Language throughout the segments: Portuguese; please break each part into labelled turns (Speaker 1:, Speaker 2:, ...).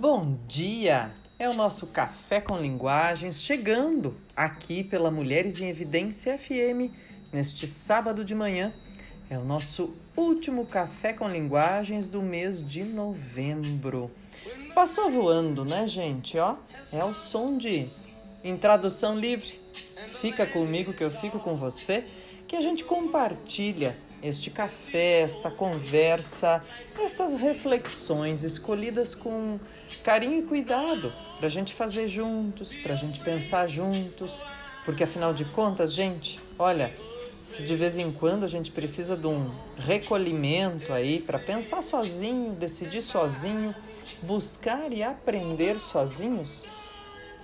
Speaker 1: Bom dia! É o nosso Café com Linguagens chegando aqui pela Mulheres em Evidência FM neste sábado de manhã. É o nosso último Café com Linguagens do mês de novembro. Passou voando, né, gente? Ó, é o som de em tradução livre. Fica comigo que eu fico com você, que a gente compartilha este café, esta conversa, estas reflexões escolhidas com carinho e cuidado para a gente fazer juntos, para a gente pensar juntos, porque afinal de contas, gente, olha, se de vez em quando a gente precisa de um recolhimento aí para pensar sozinho, decidir sozinho, buscar e aprender sozinhos,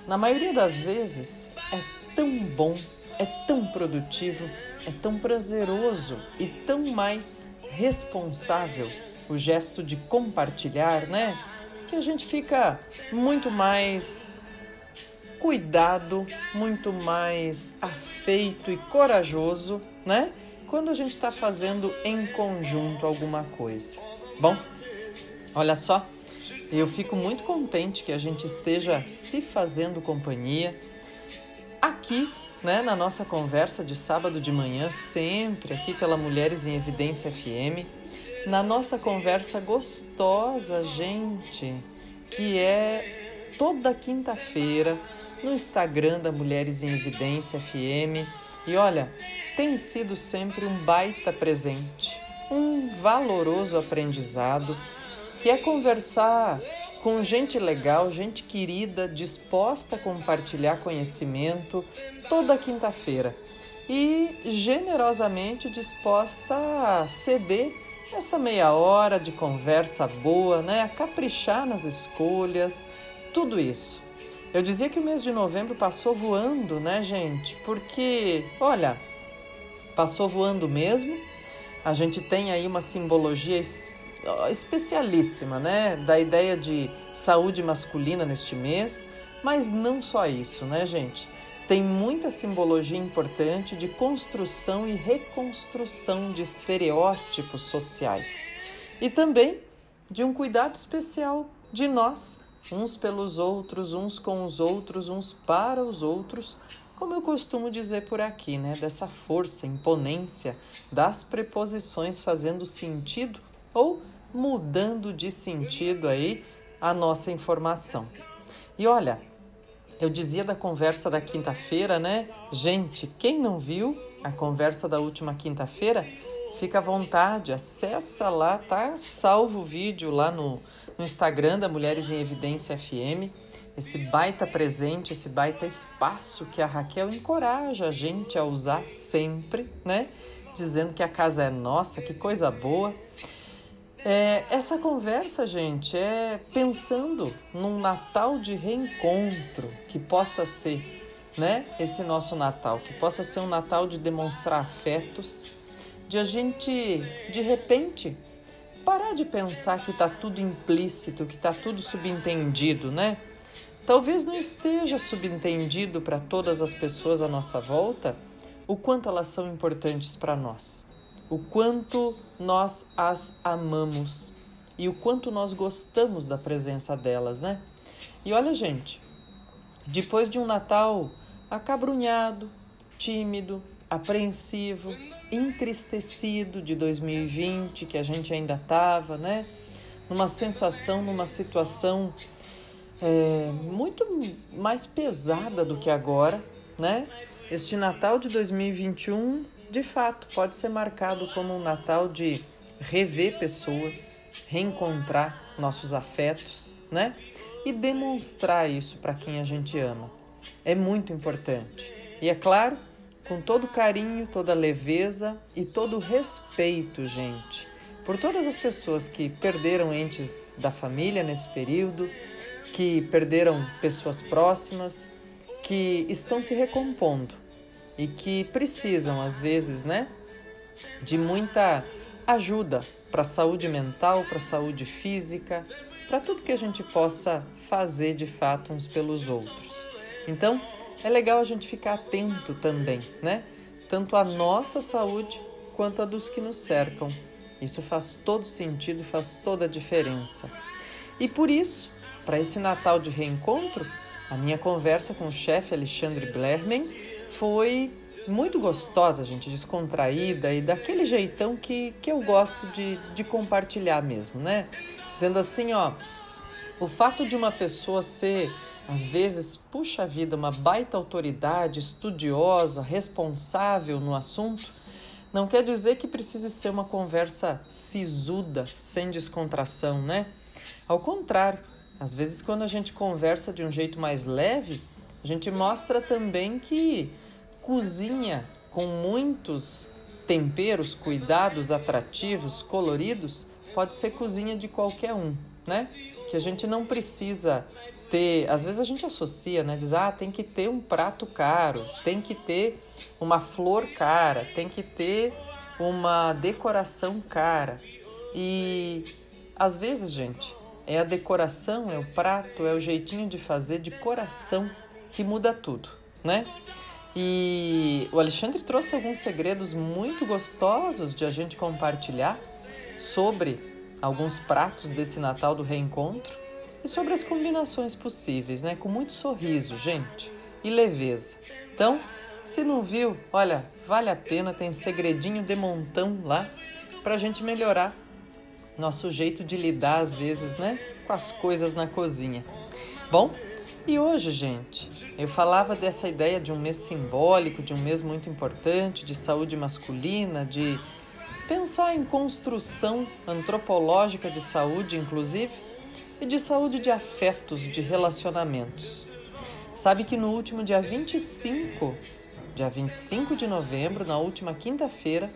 Speaker 1: na maioria das vezes é tão bom, é tão produtivo é tão prazeroso e tão mais responsável o gesto de compartilhar, né? Que a gente fica muito mais cuidado, muito mais afeito e corajoso, né? Quando a gente está fazendo em conjunto alguma coisa. Bom, olha só, eu fico muito contente que a gente esteja se fazendo companhia aqui né, na nossa conversa de sábado de manhã, sempre aqui pela Mulheres em Evidência FM, na nossa conversa gostosa, gente, que é toda quinta-feira no Instagram da Mulheres em Evidência FM. E olha, tem sido sempre um baita presente, um valoroso aprendizado, que é conversar com gente legal, gente querida, disposta a compartilhar conhecimento toda quinta-feira e generosamente disposta a ceder essa meia hora de conversa boa, né? A caprichar nas escolhas, tudo isso. Eu dizia que o mês de novembro passou voando, né, gente? Porque, olha, passou voando mesmo. A gente tem aí uma simbologia especialíssima, né? Da ideia de saúde masculina neste mês, mas não só isso, né, gente? Tem muita simbologia importante de construção e reconstrução de estereótipos sociais e também de um cuidado especial de nós, uns pelos outros, uns com os outros, uns para os outros, como eu costumo dizer por aqui, né? Dessa força, imponência das preposições fazendo sentido ou mudando de sentido aí a nossa informação. E olha, eu dizia da conversa da quinta-feira, né? Gente, quem não viu a conversa da última quinta-feira, fica à vontade, acessa lá, tá salvo o vídeo lá no, no Instagram da Mulheres em Evidência FM. Esse baita presente, esse baita espaço que a Raquel encoraja a gente a usar sempre, né? Dizendo que a casa é nossa, que coisa boa. É, essa conversa, gente, é pensando num Natal de reencontro que possa ser, né? Esse nosso Natal, que possa ser um Natal de demonstrar afetos, de a gente, de repente, parar de pensar que está tudo implícito, que está tudo subentendido, né? Talvez não esteja subentendido para todas as pessoas à nossa volta o quanto elas são importantes para nós o quanto nós as amamos e o quanto nós gostamos da presença delas, né? E olha, gente, depois de um Natal acabrunhado, tímido, apreensivo, entristecido de 2020, que a gente ainda estava, né? Numa sensação, numa situação é, muito mais pesada do que agora, né? Este Natal de 2021 de fato, pode ser marcado como um Natal de rever pessoas, reencontrar nossos afetos, né? E demonstrar isso para quem a gente ama. É muito importante. E é claro, com todo carinho, toda leveza e todo respeito, gente, por todas as pessoas que perderam entes da família nesse período, que perderam pessoas próximas, que estão se recompondo e que precisam, às vezes, né, de muita ajuda para a saúde mental, para a saúde física, para tudo que a gente possa fazer de fato uns pelos outros. Então, é legal a gente ficar atento também, né? Tanto à nossa saúde quanto a dos que nos cercam. Isso faz todo sentido, faz toda a diferença. E por isso, para esse Natal de reencontro, a minha conversa com o chefe Alexandre Blerman foi muito gostosa, gente, descontraída e daquele jeitão que, que eu gosto de, de compartilhar mesmo, né? Dizendo assim, ó, o fato de uma pessoa ser, às vezes, puxa vida, uma baita autoridade, estudiosa, responsável no assunto, não quer dizer que precise ser uma conversa sisuda, sem descontração, né? Ao contrário, às vezes, quando a gente conversa de um jeito mais leve, a gente mostra também que cozinha com muitos temperos, cuidados atrativos, coloridos, pode ser cozinha de qualquer um, né? Que a gente não precisa ter, às vezes a gente associa, né? Diz, ah, tem que ter um prato caro, tem que ter uma flor cara, tem que ter uma decoração cara. E às vezes, gente, é a decoração, é o prato, é o jeitinho de fazer de coração que muda tudo, né? E o Alexandre trouxe alguns segredos muito gostosos de a gente compartilhar sobre alguns pratos desse Natal do reencontro e sobre as combinações possíveis, né? Com muito sorriso, gente, e leveza. Então, se não viu, olha, vale a pena, tem segredinho de montão lá para a gente melhorar nosso jeito de lidar às vezes, né, com as coisas na cozinha. Bom, e hoje, gente, eu falava dessa ideia de um mês simbólico, de um mês muito importante, de saúde masculina, de pensar em construção antropológica de saúde, inclusive, e de saúde de afetos, de relacionamentos. Sabe que no último dia 25, dia 25 de novembro, na última quinta-feira,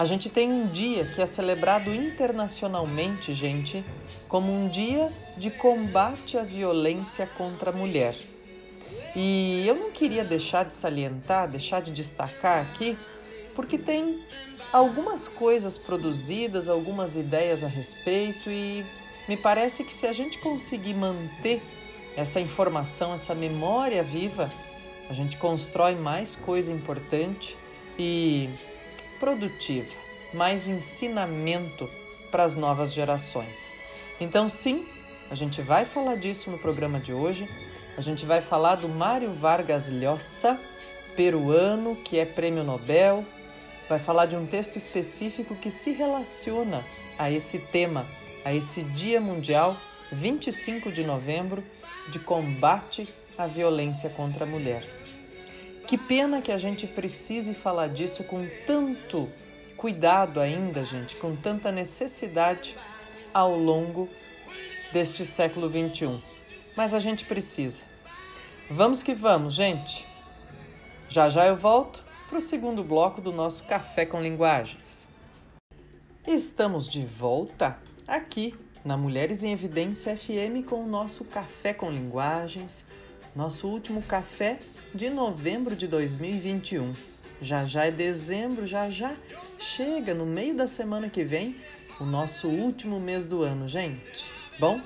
Speaker 1: a gente tem um dia que é celebrado internacionalmente, gente, como um dia de combate à violência contra a mulher. E eu não queria deixar de salientar, deixar de destacar aqui, porque tem algumas coisas produzidas, algumas ideias a respeito e me parece que se a gente conseguir manter essa informação, essa memória viva, a gente constrói mais coisa importante e produtiva, mais ensinamento para as novas gerações. Então, sim, a gente vai falar disso no programa de hoje. A gente vai falar do Mário Vargas Llosa, peruano, que é prêmio Nobel. Vai falar de um texto específico que se relaciona a esse tema, a esse Dia Mundial, 25 de novembro, de combate à violência contra a mulher. Que pena que a gente precise falar disso com tanto cuidado ainda, gente, com tanta necessidade ao longo deste século 21. Mas a gente precisa. Vamos que vamos, gente. Já já eu volto para o segundo bloco do nosso Café com Linguagens. Estamos de volta aqui na Mulheres em Evidência FM com o nosso Café com Linguagens, nosso último café de novembro de 2021. Já já é dezembro, já já chega no meio da semana que vem o nosso último mês do ano, gente. Bom,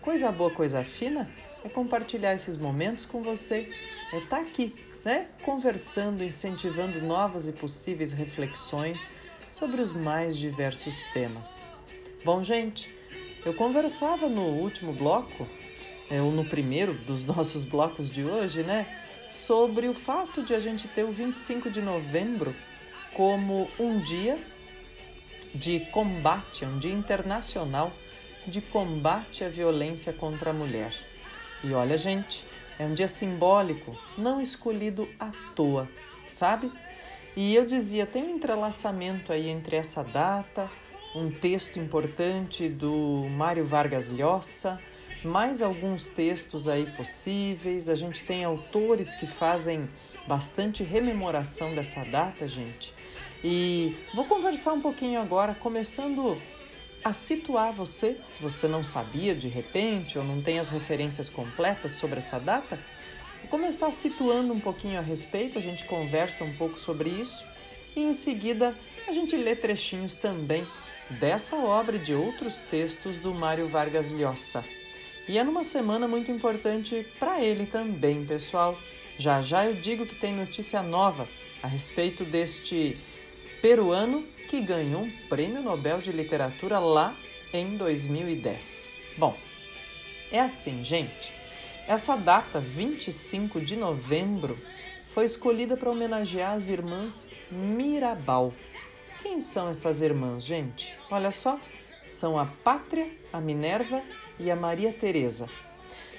Speaker 1: coisa boa, coisa fina é compartilhar esses momentos com você, é estar tá aqui, né? Conversando, incentivando novas e possíveis reflexões sobre os mais diversos temas. Bom, gente, eu conversava no último bloco, é, no primeiro dos nossos blocos de hoje, né? sobre o fato de a gente ter o 25 de novembro como um dia de combate, um dia internacional de combate à violência contra a mulher. E olha, gente, é um dia simbólico, não escolhido à toa, sabe? E eu dizia, tem um entrelaçamento aí entre essa data, um texto importante do Mário Vargas Llosa, mais alguns textos aí possíveis. A gente tem autores que fazem bastante rememoração dessa data, gente. E vou conversar um pouquinho agora, começando a situar você, se você não sabia de repente ou não tem as referências completas sobre essa data, vou começar situando um pouquinho a respeito, a gente conversa um pouco sobre isso e em seguida a gente lê trechinhos também dessa obra e de outros textos do Mário Vargas Llosa. E é numa semana muito importante para ele também, pessoal. Já já eu digo que tem notícia nova a respeito deste peruano que ganhou um prêmio Nobel de Literatura lá em 2010. Bom, É assim, gente. Essa data, 25 de novembro, foi escolhida para homenagear as irmãs Mirabal. Quem são essas irmãs, gente? Olha só, são a Pátria, a Minerva e a Maria Teresa.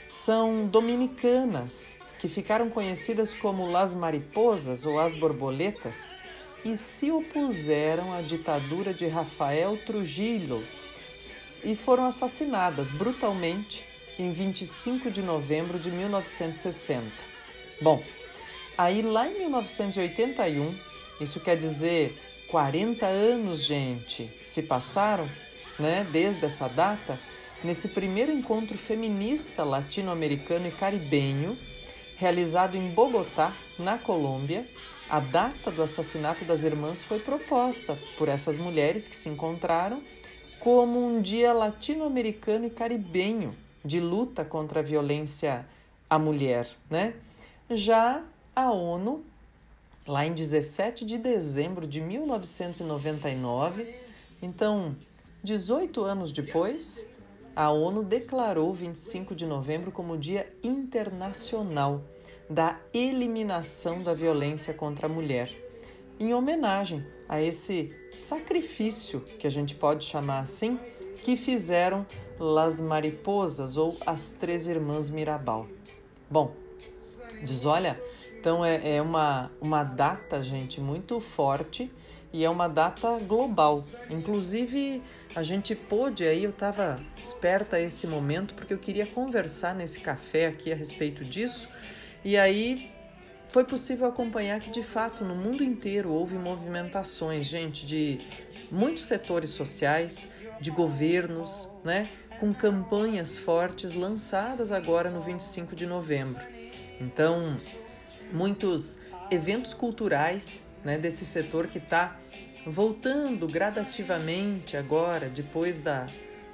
Speaker 1: São dominicanas que ficaram conhecidas como Las Mariposas ou as Borboletas e se opuseram à ditadura de Rafael Trujillo e foram assassinadas brutalmente em 25 de novembro de 1960. Bom, aí lá em 1981, isso quer dizer 40 anos, gente, se passaram, né, desde essa data, nesse primeiro encontro feminista latino-americano e caribenho, realizado em Bogotá, na Colômbia, a data do assassinato das irmãs foi proposta por essas mulheres que se encontraram como um dia latino-americano e caribenho de luta contra a violência à mulher, né? Já a ONU, lá em 17 de dezembro de 1999, então 18 anos depois, a ONU declarou 25 de novembro como Dia Internacional da Eliminação da Violência contra a Mulher, em homenagem a esse sacrifício, que a gente pode chamar assim, que fizeram Las Mariposas ou as Três Irmãs Mirabal. Bom, diz: olha, então é, é uma, uma data, gente, muito forte e é uma data global. Inclusive, a gente pôde aí, eu estava esperta a esse momento porque eu queria conversar nesse café aqui a respeito disso. E aí foi possível acompanhar que de fato no mundo inteiro houve movimentações, gente, de muitos setores sociais, de governos, né, com campanhas fortes lançadas agora no 25 de novembro. Então, muitos eventos culturais né, desse setor que está voltando gradativamente agora, depois da,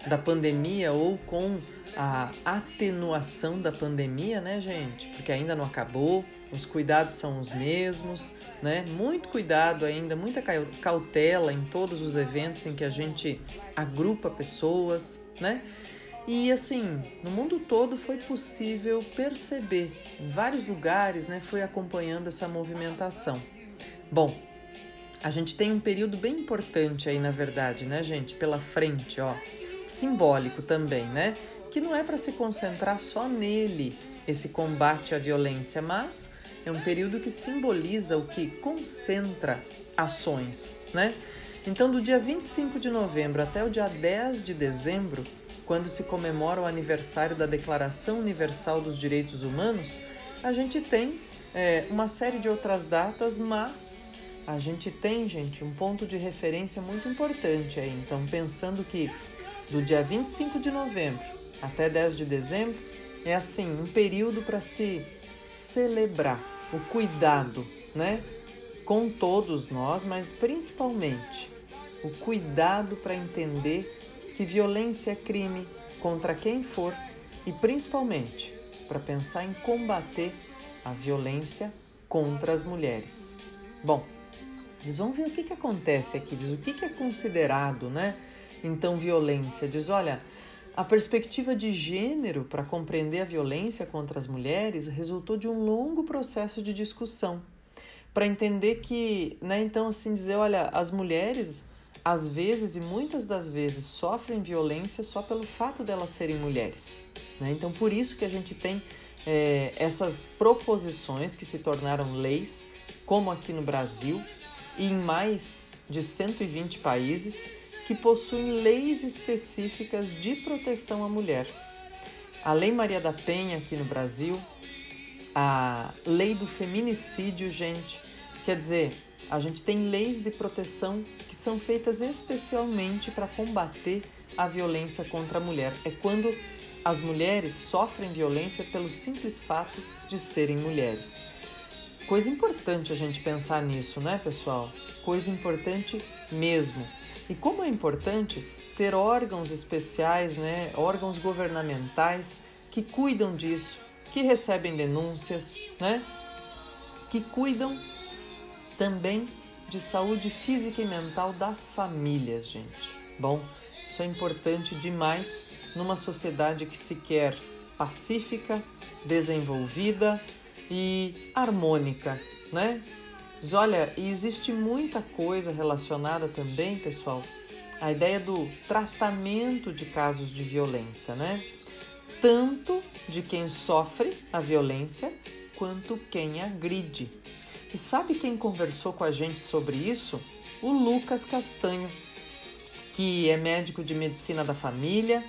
Speaker 1: da pandemia ou com a atenuação da pandemia, né, gente? Porque ainda não acabou, os cuidados são os mesmos, né? Muito cuidado ainda, muita cautela em todos os eventos em que a gente agrupa pessoas, né? E assim, no mundo todo foi possível perceber, em vários lugares, né, foi acompanhando essa movimentação. Bom, a gente tem um período bem importante aí, na verdade, né, gente, pela frente, ó, simbólico também, né? Que não é para se concentrar só nele, esse combate à violência, mas é um período que simboliza o que concentra ações, né? Então, do dia 25 de novembro até o dia 10 de dezembro, quando se comemora o aniversário da Declaração Universal dos Direitos Humanos, a gente tem é, uma série de outras datas, mas a gente tem, gente, um ponto de referência muito importante aí. Então, pensando que do dia 25 de novembro até 10 de dezembro é assim, um período para se celebrar o cuidado, né? Com todos nós, mas principalmente o cuidado para entender que violência é crime contra quem for e principalmente para pensar em combater a violência contra as mulheres. Bom, eles vão ver o que, que acontece aqui, diz o que, que é considerado, né? Então, violência. Diz, olha, a perspectiva de gênero para compreender a violência contra as mulheres resultou de um longo processo de discussão para entender que, né, então assim dizer, olha, as mulheres às vezes e muitas das vezes sofrem violência só pelo fato delas serem mulheres. Né? Então por isso que a gente tem é, essas proposições que se tornaram leis, como aqui no Brasil e em mais de 120 países que possuem leis específicas de proteção à mulher. A Lei Maria da Penha aqui no Brasil, a Lei do Feminicídio, gente, quer dizer, a gente tem leis de proteção que são feitas especialmente para combater a violência contra a mulher. É quando as mulheres sofrem violência pelo simples fato de serem mulheres. Coisa importante a gente pensar nisso, né, pessoal? Coisa importante mesmo. E como é importante ter órgãos especiais, né, órgãos governamentais que cuidam disso, que recebem denúncias, né, que cuidam também de saúde física e mental das famílias, gente. Bom, Isso é importante demais numa sociedade que se quer pacífica, desenvolvida e harmônica, né? Mas olha, existe muita coisa relacionada também, pessoal, à ideia do tratamento de casos de violência, né? Tanto de quem sofre a violência quanto quem agride. E sabe quem conversou com a gente sobre isso? O Lucas Castanho, que é médico de medicina da família,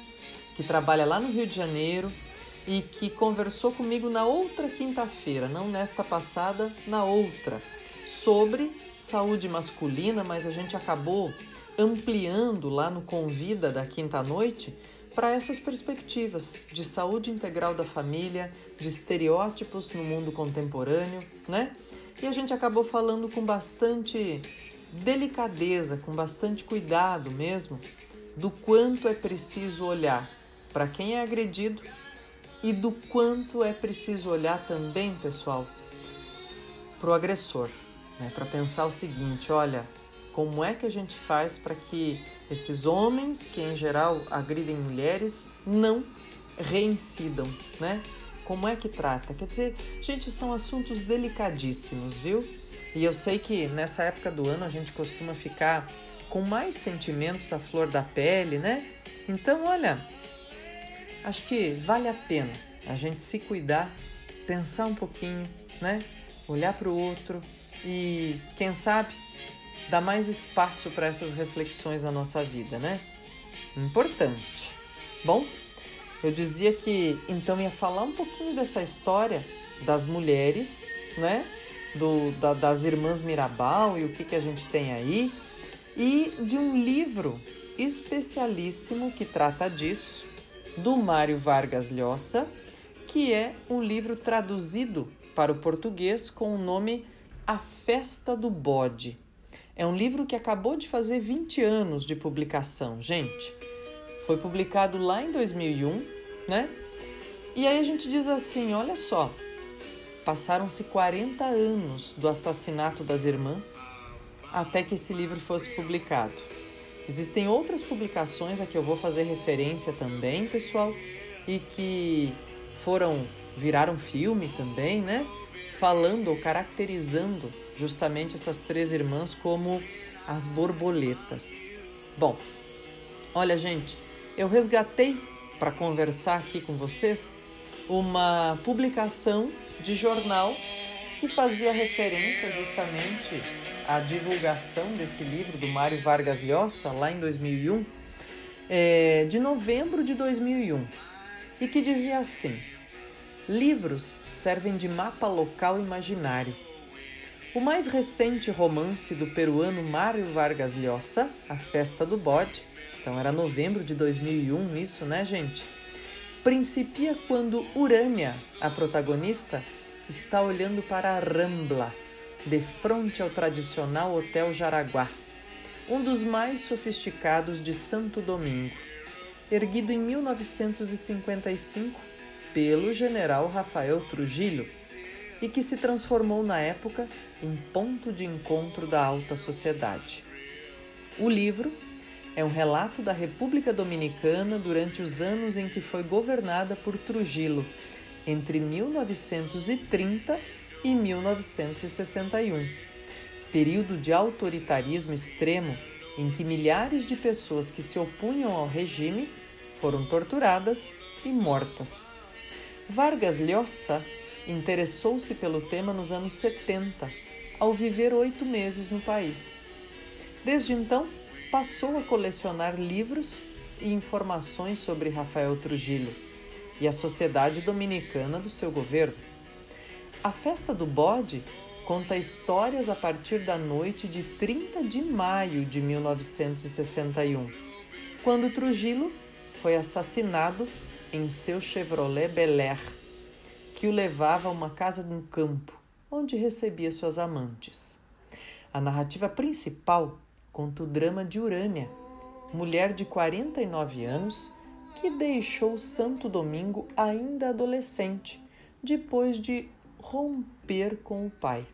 Speaker 1: que trabalha lá no Rio de Janeiro e que conversou comigo na outra quinta-feira, não nesta passada, na outra, sobre saúde masculina, mas a gente acabou ampliando lá no Convida da quinta-noite para essas perspectivas de saúde integral da família, de estereótipos no mundo contemporâneo, né? E a gente acabou falando com bastante delicadeza, com bastante cuidado mesmo, do quanto é preciso olhar para quem é agredido e do quanto é preciso olhar também, pessoal, para o agressor, né? para pensar o seguinte: olha, como é que a gente faz para que esses homens, que em geral agridem mulheres, não reincidam, né? Como é que trata? Quer dizer, gente, são assuntos delicadíssimos, viu? E eu sei que nessa época do ano a gente costuma ficar com mais sentimentos à flor da pele, né? Então, olha, acho que vale a pena a gente se cuidar, pensar um pouquinho, né? Olhar para o outro e, quem sabe, dar mais espaço para essas reflexões na nossa vida, né? Importante. Bom, eu dizia que então ia falar um pouquinho dessa história das mulheres, né? Do, da, das irmãs Mirabal e o que, que a gente tem aí, e de um livro especialíssimo que trata disso, do Mário Vargas Llosa, que é um livro traduzido para o português com o nome A Festa do Bode. É um livro que acabou de fazer 20 anos de publicação, gente. Foi publicado lá em 2001 né? E aí a gente diz assim: olha só, passaram-se 40 anos do assassinato das irmãs até que esse livro fosse publicado. Existem outras publicações a que eu vou fazer referência também, pessoal, e que foram viraram filme também, né? Falando ou caracterizando justamente essas três irmãs como as borboletas. Bom, olha, gente, eu resgatei para conversar aqui com vocês uma publicação de jornal que fazia referência justamente à divulgação desse livro do Mário Vargas Llosa, lá em 2001, é, de novembro de 2001, e que dizia assim: Livros servem de mapa local imaginário. O mais recente romance do peruano Mário Vargas Llosa, A Festa do Bode, então era novembro de 2001 isso, né, gente? Principia quando Urânia, a protagonista, está olhando para a Rambla, de frente ao tradicional Hotel Jaraguá, um dos mais sofisticados de Santo Domingo, erguido em 1955 pelo general Rafael Trujillo e que se transformou na época em ponto de encontro da alta sociedade. O livro é um relato da República Dominicana durante os anos em que foi governada por Trujillo, entre 1930 e 1961. Período de autoritarismo extremo em que milhares de pessoas que se opunham ao regime foram torturadas e mortas. Vargas Llosa interessou-se pelo tema nos anos 70, ao viver oito meses no país. Desde então, passou a colecionar livros e informações sobre Rafael Trujillo e a sociedade dominicana do seu governo. A festa do bode conta histórias a partir da noite de 30 de maio de 1961, quando Trujillo foi assassinado em seu Chevrolet Bel Air, que o levava a uma casa no campo, onde recebia suas amantes. A narrativa principal conta o drama de Urânia, mulher de 49 anos que deixou Santo Domingo ainda adolescente, depois de romper com o pai.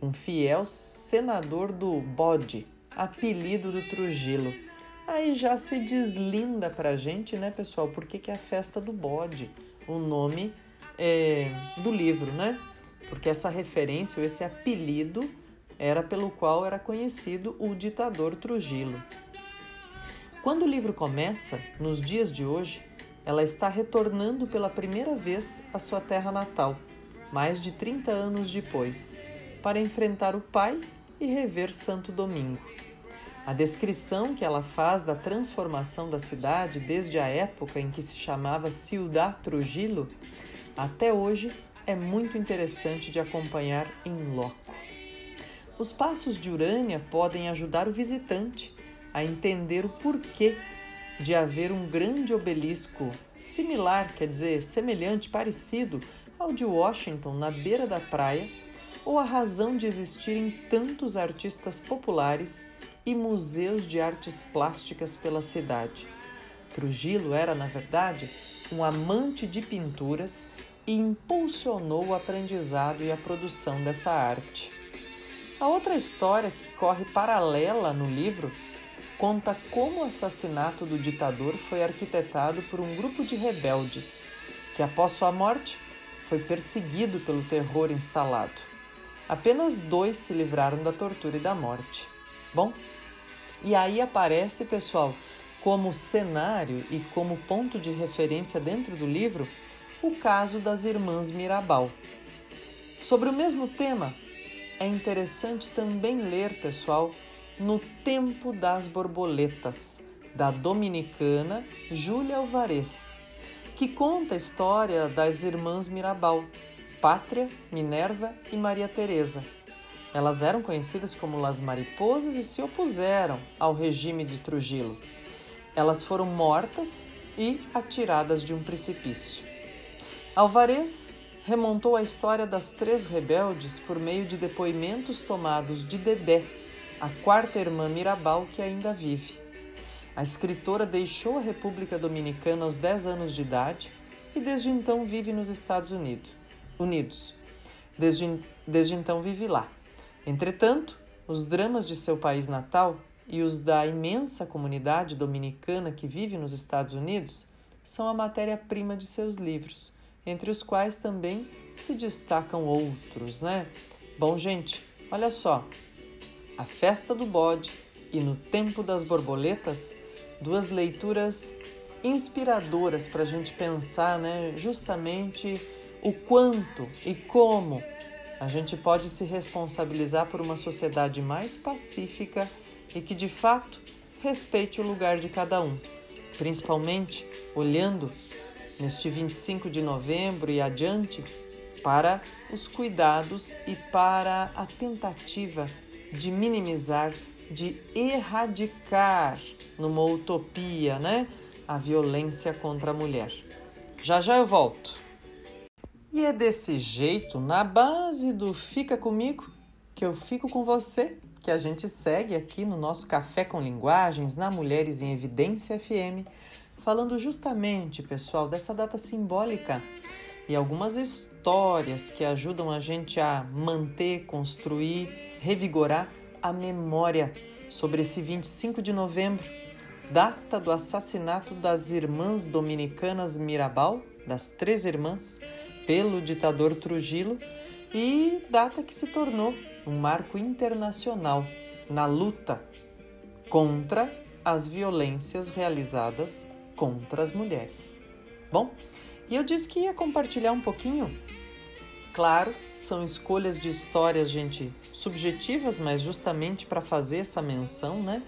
Speaker 1: Um fiel senador do Bode, apelido do Trujillo, Aí já se deslinda pra gente, né, pessoal? Por que, que é a festa do bode? O nome é, do livro, né? Porque essa referência, ou esse apelido, era pelo qual era conhecido o ditador Trujillo. Quando o livro começa, nos dias de hoje, ela está retornando pela primeira vez à sua terra natal, mais de 30 anos depois, para enfrentar o pai e rever Santo Domingo. A descrição que ela faz da transformação da cidade desde a época em que se chamava Ciudad Trujillo até hoje é muito interessante de acompanhar em loco. Os passos de Urânia podem ajudar o visitante a entender o porquê de haver um grande obelisco similar, quer dizer, semelhante, parecido ao de Washington na beira da praia, ou a razão de existirem tantos artistas populares e museus de artes plásticas pela cidade. Trujillo era, na verdade, um amante de pinturas e impulsionou o aprendizado e a produção dessa arte. A outra história que corre paralela no livro conta como o assassinato do ditador foi arquitetado por um grupo de rebeldes que, após sua morte, foi perseguido pelo terror instalado. Apenas dois se livraram da tortura e da morte. Bom, e aí aparece, pessoal, como cenário e como ponto de referência dentro do livro, o caso das irmãs Mirabal. Sobre o mesmo tema, é interessante também ler, pessoal, no Tempo das Borboletas, da dominicana Júlia Alvarez, que conta a história das irmãs Mirabal, Pátria, Minerva e Maria Teresa. Elas eram conhecidas como Las Mariposas e se opuseram ao regime de Trujillo. Elas foram mortas e atiradas de um precipício. Alvarez remontou a história das três rebeldes por meio de depoimentos tomados de Dedé, a quarta irmã Mirabal que ainda vive. A escritora deixou a República Dominicana aos 10 anos de idade e desde então vive nos Estados Unidos. Desde, desde então vive lá. Entretanto, os dramas de seu país natal e os da imensa comunidade dominicana que vive nos Estados Unidos são a matéria-prima de seus livros, entre os quais também se destacam outros, né? Bom, gente, olha só, a Festa do Bode e No Tempo das Borboletas, duas leituras inspiradoras para a gente pensar né, justamente o quanto e como a gente pode se responsabilizar por uma sociedade mais pacífica e que de fato respeite o lugar de cada um, principalmente olhando neste 25 de novembro e adiante para os cuidados e para a tentativa de minimizar, de erradicar numa utopia, né? A violência contra a mulher. Já já eu volto. E é desse jeito, na base do Fica Comigo, que eu fico com você, que a gente segue aqui no nosso Café com Linguagens, na Mulheres em Evidência FM, falando justamente, pessoal, dessa data simbólica e algumas histórias que ajudam a gente a manter, construir revigorar a memória sobre esse 25 de novembro, data do assassinato das irmãs dominicanas Mirabal, das três irmãs, pelo ditador Trujillo, e data que se tornou um marco internacional na luta contra as violências realizadas contra as mulheres. Bom, e eu disse que ia compartilhar um pouquinho Claro, são escolhas de histórias, gente, subjetivas, mas justamente para fazer essa menção, né?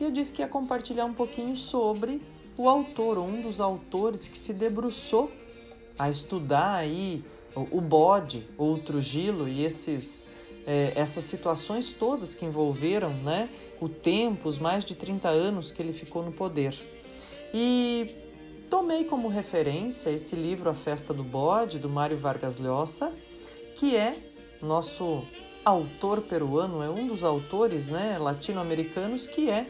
Speaker 1: E eu disse que ia compartilhar um pouquinho sobre o autor, um dos autores que se debruçou a estudar aí o bode, o Trujillo e esses, é, essas situações todas que envolveram né, o tempo, os mais de 30 anos que ele ficou no poder. E Tomei como referência esse livro A Festa do Bode, do Mário Vargas Llosa, que é nosso autor peruano, é um dos autores né, latino-americanos que é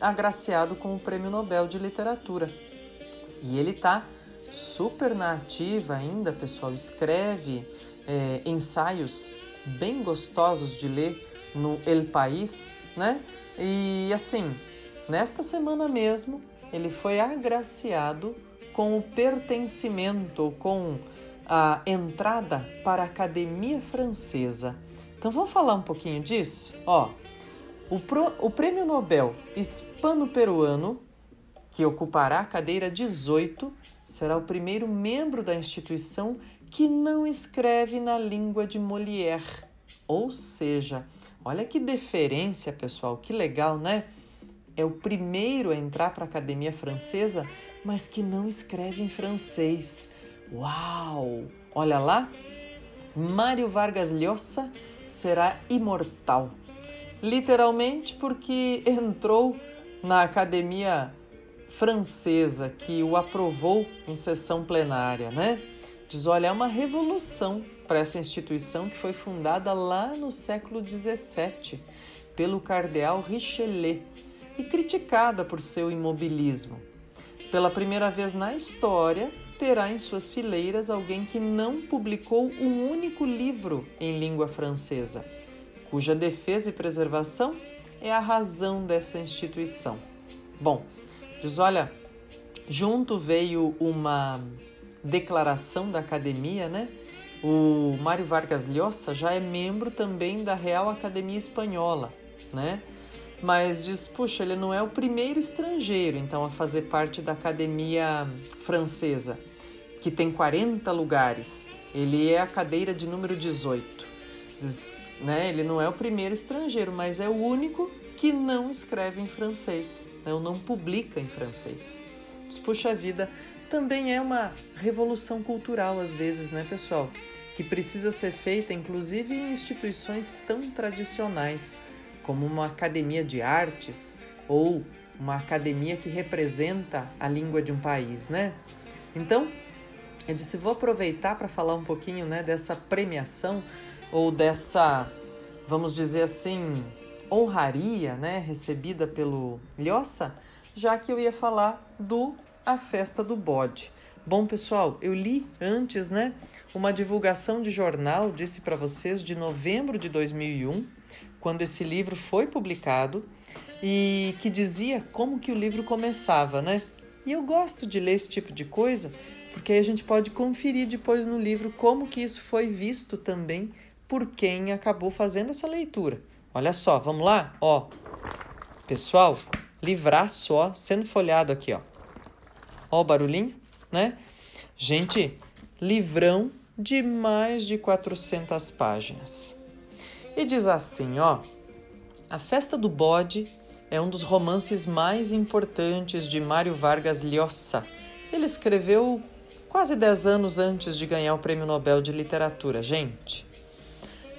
Speaker 1: agraciado com o Prêmio Nobel de Literatura. E ele está super na ativa ainda, pessoal. Escreve é, ensaios bem gostosos de ler no El País, né? E assim, nesta semana mesmo, ele foi agraciado com o pertencimento, com a entrada para a Academia Francesa. Então vamos falar um pouquinho disso? Ó, o, pro, o Prêmio Nobel Hispano-Peruano, que ocupará a cadeira 18, será o primeiro membro da instituição que não escreve na língua de Molière. Ou seja, olha que deferência, pessoal, que legal, né? É o primeiro a entrar para a Academia Francesa, mas que não escreve em francês. Uau! Olha lá, Mário Vargas Llosa será imortal. Literalmente porque entrou na academia francesa que o aprovou em sessão plenária, né? Diz, olha, é uma revolução para essa instituição que foi fundada lá no século XVII pelo cardeal Richelieu e criticada por seu imobilismo. Pela primeira vez na história, terá em suas fileiras alguém que não publicou um único livro em língua francesa, cuja defesa e preservação é a razão dessa instituição. Bom, diz: olha, junto veio uma declaração da academia, né? O Mário Vargas Llosa já é membro também da Real Academia Espanhola, né? Mas diz, puxa, ele não é o primeiro estrangeiro, então, a fazer parte da Academia Francesa, que tem 40 lugares. Ele é a cadeira de número 18. Diz, né? Ele não é o primeiro estrangeiro, mas é o único que não escreve em francês, né? ou não publica em francês. Diz, puxa vida, também é uma revolução cultural às vezes, né, pessoal? Que precisa ser feita inclusive em instituições tão tradicionais como uma academia de artes ou uma academia que representa a língua de um país, né? Então, eu disse, vou aproveitar para falar um pouquinho, né, dessa premiação ou dessa, vamos dizer assim, honraria, né, recebida pelo Lhosa, já que eu ia falar do a festa do bode. Bom, pessoal, eu li antes, né, uma divulgação de jornal, disse para vocês, de novembro de 2001, quando esse livro foi publicado e que dizia como que o livro começava, né? E eu gosto de ler esse tipo de coisa, porque aí a gente pode conferir depois no livro como que isso foi visto também por quem acabou fazendo essa leitura. Olha só, vamos lá? Ó, pessoal, livraço, ó, sendo folhado aqui, ó. Ó o barulhinho, né? Gente, livrão de mais de 400 páginas. E diz assim, ó: A Festa do Bode é um dos romances mais importantes de Mário Vargas Llosa. Ele escreveu quase 10 anos antes de ganhar o Prêmio Nobel de Literatura, gente.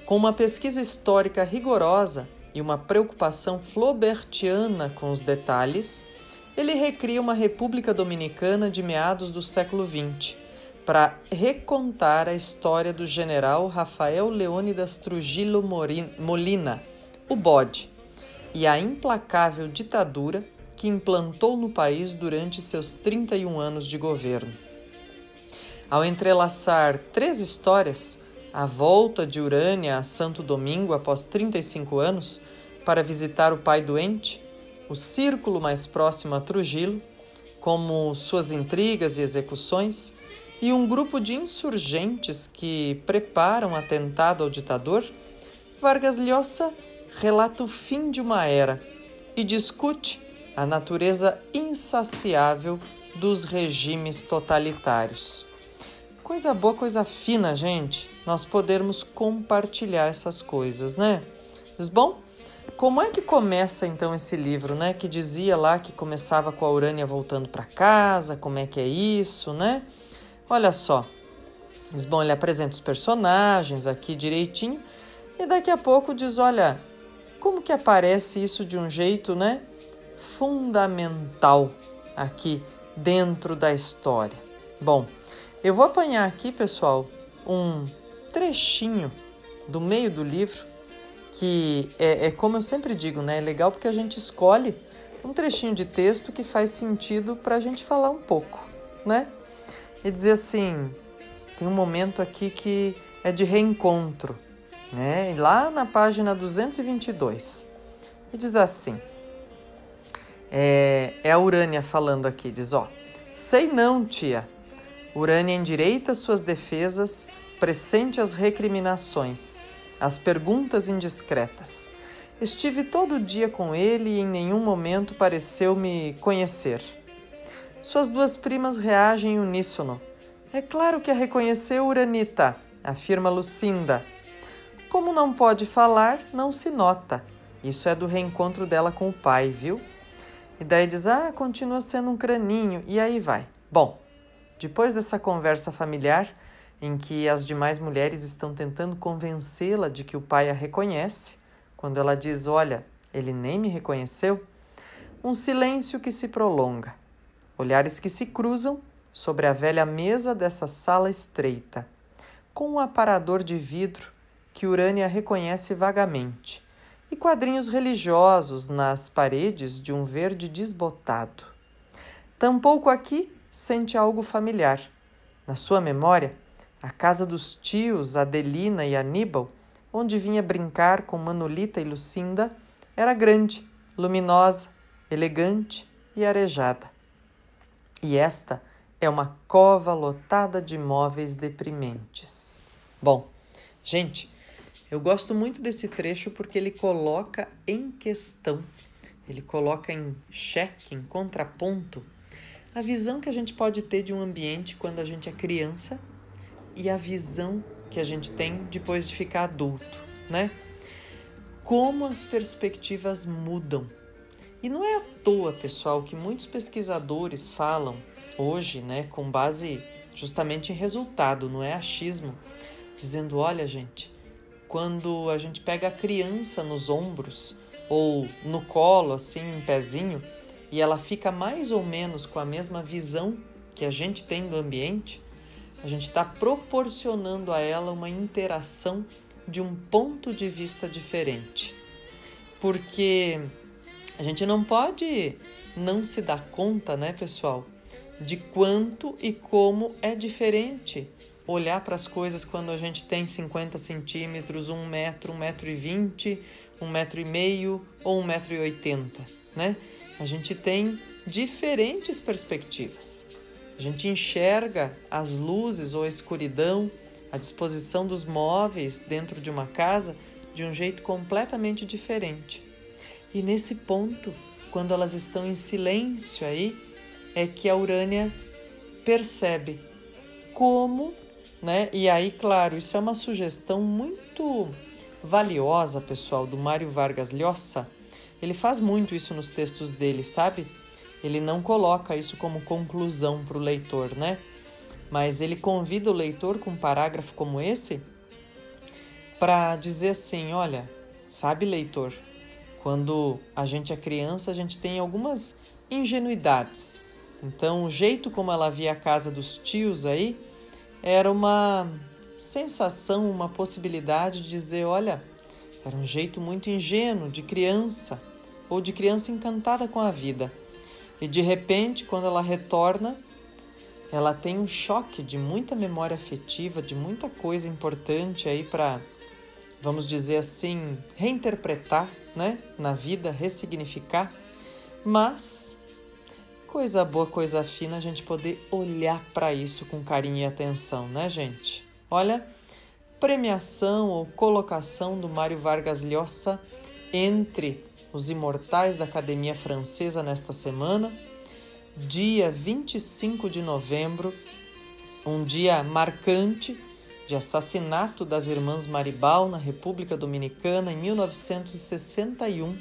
Speaker 1: Com uma pesquisa histórica rigorosa e uma preocupação flobertiana com os detalhes, ele recria uma República Dominicana de meados do século XX para recontar a história do general Rafael Leônidas Trujillo Molina, o bode, e a implacável ditadura que implantou no país durante seus 31 anos de governo. Ao entrelaçar três histórias, a volta de Urânia a Santo Domingo após 35 anos para visitar o pai doente, o círculo mais próximo a Trujillo, como suas intrigas e execuções, e um grupo de insurgentes que preparam atentado ao ditador, Vargas Llosa relata o fim de uma era e discute a natureza insaciável dos regimes totalitários. Coisa boa, coisa fina, gente, nós podermos compartilhar essas coisas, né? Mas bom, como é que começa então esse livro, né? Que dizia lá que começava com a Urânia voltando para casa, como é que é isso, né? Olha só. Bom, ele apresenta os personagens aqui direitinho e daqui a pouco diz, olha, como que aparece isso de um jeito, né? Fundamental aqui dentro da história. Bom, eu vou apanhar aqui, pessoal, um trechinho do meio do livro que é, é, como eu sempre digo, né? É legal porque a gente escolhe um trechinho de texto que faz sentido para a gente falar um pouco, né? E dizer assim, tem um momento aqui que é de reencontro, né? Lá na página 222, e diz assim: É, é a Urânia falando aqui, diz, ó, sei não, tia. Urânia endireita suas defesas, pressente as recriminações, as perguntas indiscretas. Estive todo dia com ele e em nenhum momento pareceu-me conhecer. Suas duas primas reagem em uníssono. É claro que a reconheceu Uranita, afirma Lucinda. Como não pode falar, não se nota. Isso é do reencontro dela com o pai, viu? E daí diz: Ah, continua sendo um craninho. E aí vai. Bom, depois dessa conversa familiar, em que as demais mulheres estão tentando convencê-la de que o pai a reconhece, quando ela diz: Olha, ele nem me reconheceu, um silêncio que se prolonga, olhares que se cruzam sobre a velha mesa dessa sala estreita, com um aparador de vidro que Urânia reconhece vagamente e quadrinhos religiosos nas paredes de um verde desbotado. Tampouco aqui sente algo familiar. Na sua memória, a casa dos tios Adelina e Aníbal, onde vinha brincar com Manolita e Lucinda, era grande, luminosa, elegante e arejada. E esta é uma cova lotada de móveis deprimentes. Bom, gente, eu gosto muito desse trecho porque ele coloca em questão, ele coloca em xeque, em contraponto, a visão que a gente pode ter de um ambiente quando a gente é criança e a visão que a gente tem depois de ficar adulto, né? Como as perspectivas mudam. E não é à toa, pessoal, que muitos pesquisadores falam hoje, né, com base justamente em resultado, não é achismo, dizendo: olha, gente, quando a gente pega a criança nos ombros ou no colo, assim, em pezinho, e ela fica mais ou menos com a mesma visão que a gente tem do ambiente, a gente está proporcionando a ela uma interação de um ponto de vista diferente. Porque a gente não pode não se dar conta, né, pessoal, de quanto e como é diferente olhar para as coisas quando a gente tem 50 centímetros, 1 metro, 1 metro e 20, 1 metro e meio ou 1 metro e 80, né? A gente tem diferentes perspectivas. A gente enxerga as luzes ou a escuridão, a disposição dos móveis dentro de uma casa de um jeito completamente diferente. E nesse ponto, quando elas estão em silêncio aí, é que a Urânia percebe como né? E aí, claro, isso é uma sugestão muito valiosa, pessoal, do Mário Vargas Llosa. Ele faz muito isso nos textos dele, sabe? Ele não coloca isso como conclusão para o leitor, né? Mas ele convida o leitor com um parágrafo como esse para dizer assim: olha, sabe, leitor, quando a gente é criança, a gente tem algumas ingenuidades. Então, o jeito como ela via a casa dos tios aí era uma sensação, uma possibilidade de dizer: olha, era um jeito muito ingênuo de criança ou de criança encantada com a vida. E de repente, quando ela retorna, ela tem um choque de muita memória afetiva, de muita coisa importante aí para, vamos dizer assim, reinterpretar, né, na vida, ressignificar. Mas Coisa boa, coisa fina a gente poder olhar para isso com carinho e atenção, né, gente? Olha, premiação ou colocação do Mário Vargas Llosa entre os imortais da Academia Francesa nesta semana, dia 25 de novembro, um dia marcante de assassinato das irmãs Maribal na República Dominicana em 1961.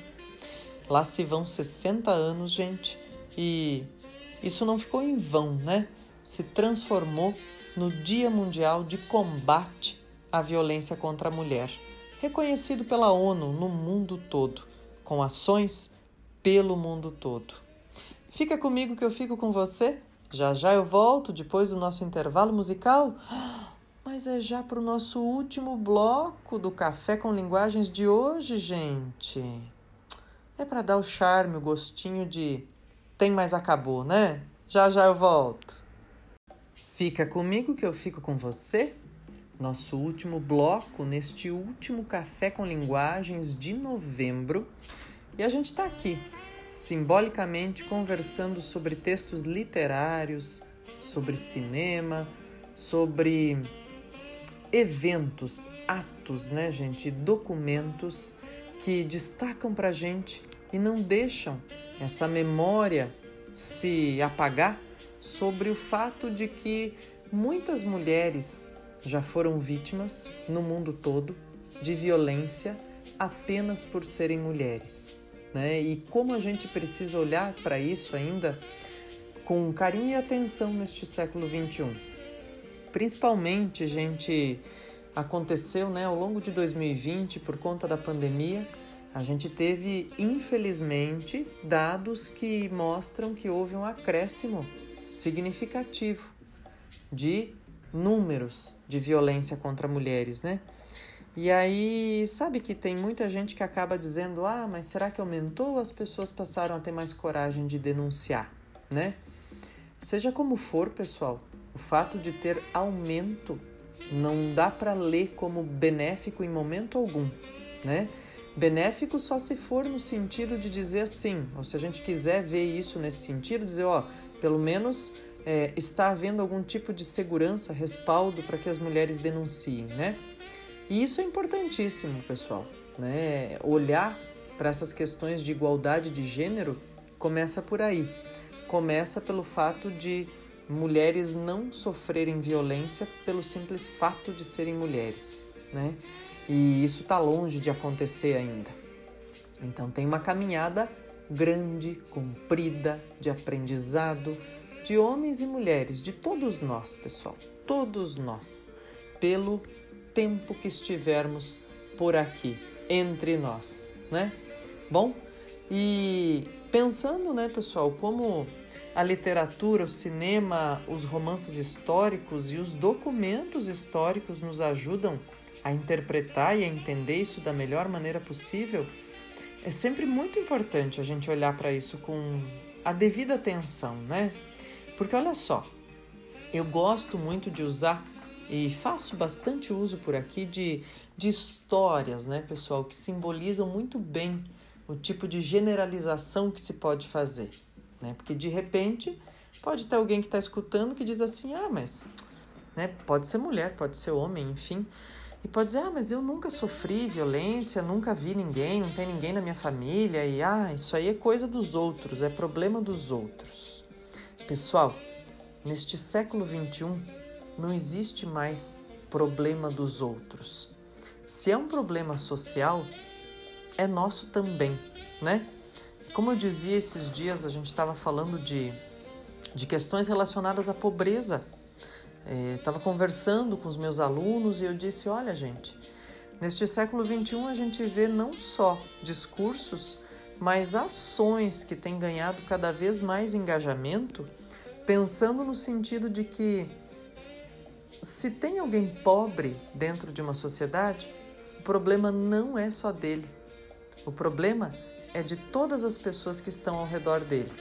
Speaker 1: Lá se vão 60 anos, gente e isso não ficou em vão, né? Se transformou no Dia Mundial de Combate à Violência contra a Mulher, reconhecido pela ONU no mundo todo, com ações pelo mundo todo. Fica comigo que eu fico com você. Já já eu volto depois do nosso intervalo musical. Mas é já para o nosso último bloco do Café com Linguagens de hoje, gente. É para dar o charme, o gostinho de tem mais acabou, né? Já já eu volto. Fica comigo que eu fico com você. Nosso último bloco neste último Café com Linguagens de novembro. E a gente está aqui simbolicamente conversando sobre textos literários, sobre cinema, sobre eventos, atos, né, gente, documentos que destacam para gente e não deixam essa memória se apagar sobre o fato de que muitas mulheres já foram vítimas no mundo todo de violência apenas por serem mulheres. Né? E como a gente precisa olhar para isso ainda com carinho e atenção neste século XXI. Principalmente, gente, aconteceu né, ao longo de 2020, por conta da pandemia, a gente teve, infelizmente, dados que mostram que houve um acréscimo significativo de números de violência contra mulheres, né? E aí, sabe que tem muita gente que acaba dizendo: ah, mas será que aumentou ou as pessoas passaram a ter mais coragem de denunciar, né? Seja como for, pessoal, o fato de ter aumento não dá para ler como benéfico em momento algum, né? Benéfico só se for no sentido de dizer assim, ou se a gente quiser ver isso nesse sentido, dizer, ó, pelo menos é, está havendo algum tipo de segurança, respaldo para que as mulheres denunciem, né? E isso é importantíssimo, pessoal, né? Olhar para essas questões de igualdade de gênero começa por aí. Começa pelo fato de mulheres não sofrerem violência pelo simples fato de serem mulheres, né? E isso está longe de acontecer ainda. Então tem uma caminhada grande, comprida, de aprendizado, de homens e mulheres, de todos nós, pessoal, todos nós, pelo tempo que estivermos por aqui, entre nós, né? Bom, e pensando, né, pessoal, como a literatura, o cinema, os romances históricos e os documentos históricos nos ajudam a interpretar e a entender isso da melhor maneira possível, é sempre muito importante a gente olhar para isso com a devida atenção, né? Porque olha só, eu gosto muito de usar e faço bastante uso por aqui de, de histórias, né, pessoal, que simbolizam muito bem o tipo de generalização que se pode fazer, né? Porque de repente pode ter alguém que está escutando que diz assim, ah, mas né, pode ser mulher, pode ser homem, enfim. E pode dizer, ah, mas eu nunca sofri violência, nunca vi ninguém, não tem ninguém na minha família, e ah, isso aí é coisa dos outros, é problema dos outros. Pessoal, neste século XXI não existe mais problema dos outros. Se é um problema social, é nosso também, né? Como eu dizia esses dias, a gente estava falando de, de questões relacionadas à pobreza estava é, conversando com os meus alunos e eu disse: olha, gente, neste século XXI a gente vê não só discursos, mas ações que têm ganhado cada vez mais engajamento, pensando no sentido de que se tem alguém pobre dentro de uma sociedade, o problema não é só dele. O problema é de todas as pessoas que estão ao redor dele.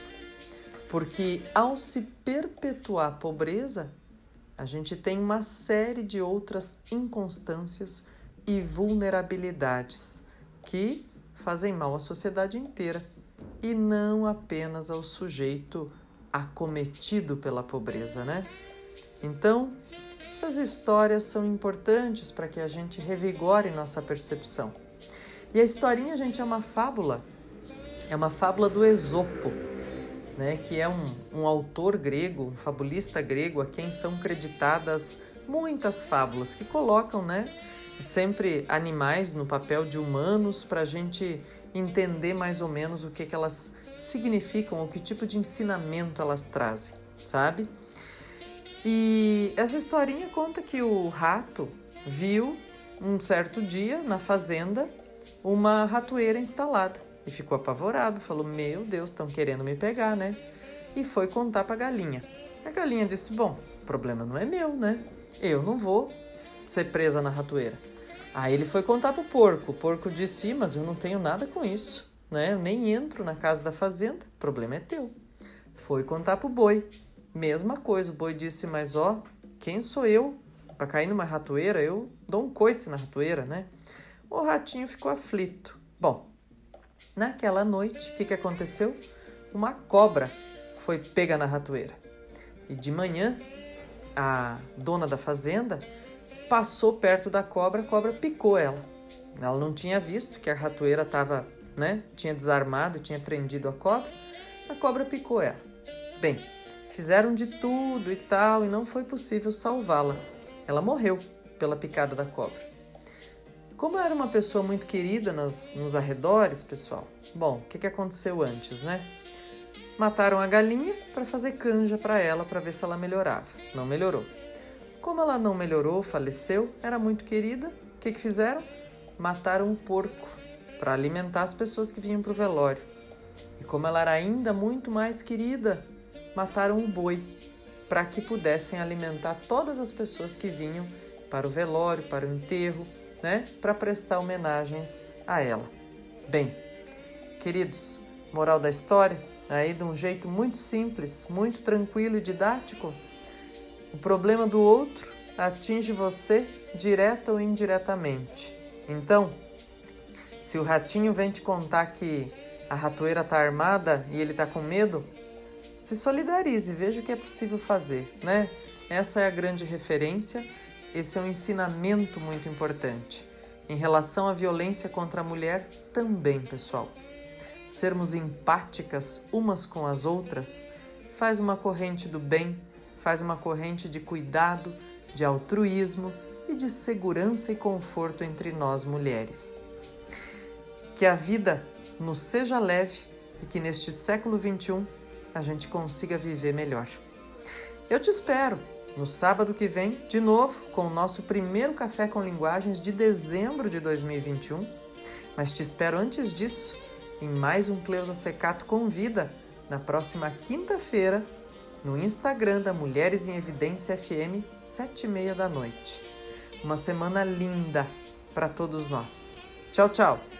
Speaker 1: Porque ao se perpetuar a pobreza, a gente tem uma série de outras inconstâncias e vulnerabilidades que fazem mal à sociedade inteira e não apenas ao sujeito acometido pela pobreza, né? Então, essas histórias são importantes para que a gente revigore nossa percepção. E a historinha, gente, é uma fábula, é uma fábula do Esopo né, que é um, um autor grego, um fabulista grego, a quem são creditadas muitas fábulas que colocam né, sempre animais no papel de humanos para a gente entender mais ou menos o que, que elas significam, ou que tipo de ensinamento elas trazem, sabe? E essa historinha conta que o rato viu um certo dia na fazenda uma ratoeira instalada e ficou apavorado, falou: Meu Deus, estão querendo me pegar, né? E foi contar para a galinha. A galinha disse: Bom, o problema não é meu, né? Eu não vou ser presa na ratoeira. Aí ele foi contar para o porco. O porco disse: Mas eu não tenho nada com isso, né? Eu nem entro na casa da fazenda, o problema é teu. Foi contar para o boi. Mesma coisa, o boi disse: Mas ó, quem sou eu para cair numa ratoeira? Eu dou um coice na ratoeira, né? O ratinho ficou aflito. Bom, Naquela noite, o que, que aconteceu? Uma cobra foi pega na ratoeira. E de manhã, a dona da fazenda passou perto da cobra, a cobra picou ela. Ela não tinha visto que a ratoeira estava, né, tinha desarmado, tinha prendido a cobra. A cobra picou ela. Bem, fizeram de tudo e tal e não foi possível salvá-la. Ela morreu pela picada da cobra. Como era uma pessoa muito querida nas, nos arredores, pessoal, bom, o que, que aconteceu antes, né? Mataram a galinha para fazer canja para ela para ver se ela melhorava. Não melhorou. Como ela não melhorou, faleceu, era muito querida, o que, que fizeram? Mataram o porco para alimentar as pessoas que vinham para o velório. E como ela era ainda muito mais querida, mataram o boi para que pudessem alimentar todas as pessoas que vinham para o velório, para o enterro né, para prestar homenagens a ela. Bem, queridos, moral da história, aí de um jeito muito simples, muito tranquilo e didático, o problema do outro atinge você direta ou indiretamente. Então, se o ratinho vem te contar que a ratoeira está armada e ele está com medo, se solidarize, veja o que é possível fazer, né? Essa é a grande referência esse é um ensinamento muito importante. Em relação à violência contra a mulher, também, pessoal. Sermos empáticas umas com as outras faz uma corrente do bem, faz uma corrente de cuidado, de altruísmo e de segurança e conforto entre nós mulheres. Que a vida nos seja leve e que neste século XXI a gente consiga viver melhor. Eu te espero no sábado que vem, de novo, com o nosso primeiro Café com Linguagens de dezembro de 2021. Mas te espero antes disso, em mais um Cleusa Secato Convida, na próxima quinta-feira, no Instagram da Mulheres em Evidência FM, sete e meia da noite. Uma semana linda para todos nós. Tchau, tchau!